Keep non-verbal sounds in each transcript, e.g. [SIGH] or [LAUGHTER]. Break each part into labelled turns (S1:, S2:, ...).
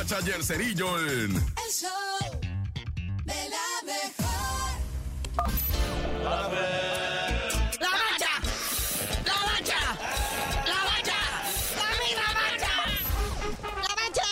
S1: Bacha y el Cerillo en...
S2: El show de la mejor.
S3: La bacha, la bacha, la bacha, la mira bacha.
S4: La bacha,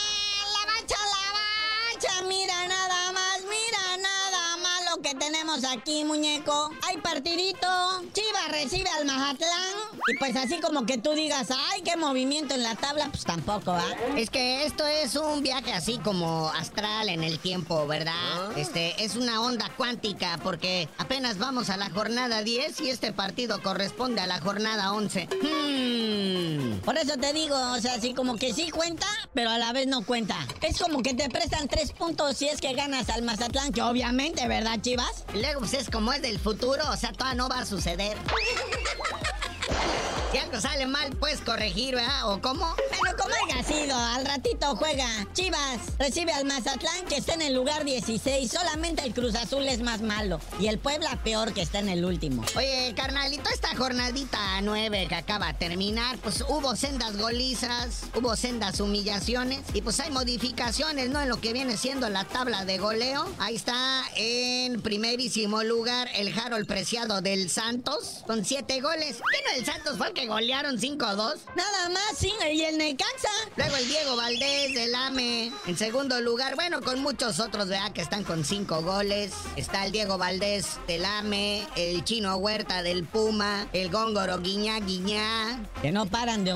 S4: la bacha, la bacha. Mira nada más, mira nada más lo que tenemos aquí, muñeco. Hay partidito. Chivas recibe al Mazatlán. Y pues así como que tú digas, ay, qué movimiento en la tabla, pues tampoco, ¿ah?
S5: Es que esto es un viaje así como astral en el tiempo, ¿verdad? Este es una onda cuántica porque apenas vamos a la jornada 10 y este partido corresponde a la jornada 11. Hmm.
S4: Por eso te digo, o sea, así como que sí cuenta, pero a la vez no cuenta. Es como que te prestan tres puntos si es que ganas al Mazatlán, que obviamente, ¿verdad, Chivas?
S5: Luego pues es como es del futuro, o sea, todavía no va a suceder. Si algo sale mal, puedes corregir, ¿verdad? ¿O cómo?
S4: Bueno, como haya sido, al ratito juega. Chivas recibe al Mazatlán que está en el lugar 16. Solamente el Cruz Azul es más malo. Y el Puebla peor que está en el último.
S5: Oye, carnalito, esta jornadita 9 que acaba de terminar, pues hubo sendas golizas, hubo sendas humillaciones y pues hay modificaciones, ¿no? En lo que viene siendo la tabla de goleo. Ahí está en primerísimo lugar el Harold Preciado del Santos con 7 goles. ¿Qué no el Santos fue el que golearon 5-2?
S4: Nada más, sí, y el Necaxa.
S5: Luego el Diego Valdés del AME en segundo lugar. Bueno, con muchos otros, ¿verdad? Que están con cinco goles. Está el Diego Valdés del AME, el Chino Huerta del Puma, el Góngoro Guiñá Guiñá.
S4: Que no paran de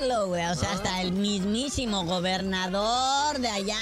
S4: güey. O sea, hasta el mismísimo gobernador de allá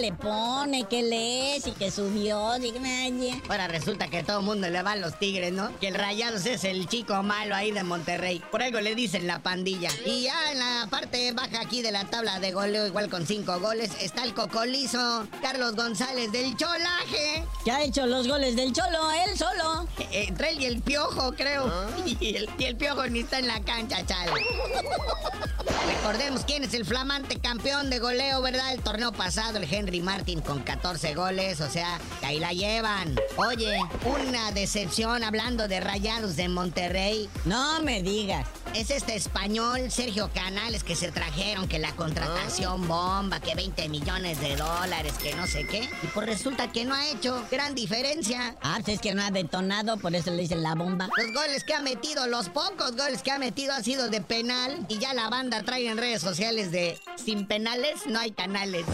S4: le pone que lees y que subió. Dígame allí.
S5: Ahora resulta que todo el mundo le va a los tigres, ¿no? Que el Rayados es el chico malo ahí de Monterrey. Por algo le dicen la pandilla. Y ya en la parte baja aquí de la tabla de goleo, igual con cinco goles, está el cocolizo Carlos González del Cholaje.
S4: Que ha hecho los goles del Cholo, él solo.
S5: Eh, Entre él y el piojo, creo. [LAUGHS] Y, el, y el piojo ni está en la cancha, chale. [LAUGHS] Recordemos quién es el flamante campeón de goleo, ¿verdad? El torneo pasado, el Henry Martin con 14 goles, o sea, que ahí la llevan. Oye, una decepción hablando de rayados de Monterrey.
S4: No me digas.
S5: Es este español, Sergio Canales, que se trajeron, que la contratación bomba, que 20 millones de dólares, que no sé qué. Y pues resulta que no ha hecho gran diferencia.
S4: Ah, pues es que no ha detonado, por eso le dicen la bomba.
S5: Los goles que ha metido, los pocos goles que ha metido ha sido de penal. Y ya la banda trae en redes sociales de sin penales no hay canales.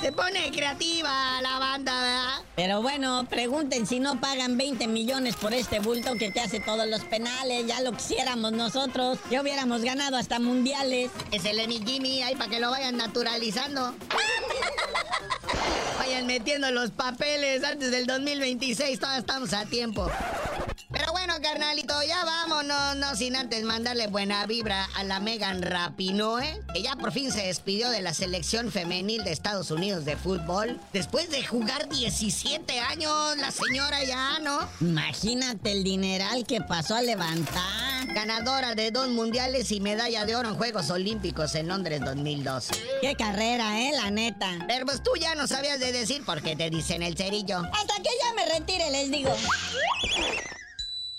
S5: Se pone creativa la banda, ¿verdad?
S4: Pero bueno, pregunten si no pagan 20 millones por este bulto que te hace todos los penales. Ya lo quisiéramos nosotros. Ya hubiéramos ganado hasta mundiales.
S5: Es el Emi Jimmy ahí para que lo vayan naturalizando. [LAUGHS] Vayan metiendo los papeles antes del 2026, todavía estamos a tiempo. Carnalito, ya vámonos, no sin antes mandarle buena vibra a la Megan Rapinoe, que ya por fin se despidió de la selección femenil de Estados Unidos de fútbol. Después de jugar 17 años, la señora ya, ¿no?
S4: Imagínate el dineral que pasó a levantar.
S5: Ganadora de dos mundiales y medalla de oro en Juegos Olímpicos en Londres 2012.
S4: Qué carrera, eh, la neta.
S5: Pero pues tú ya no sabías de decir por qué te dicen el cerillo.
S4: Hasta que ya me retire, les digo.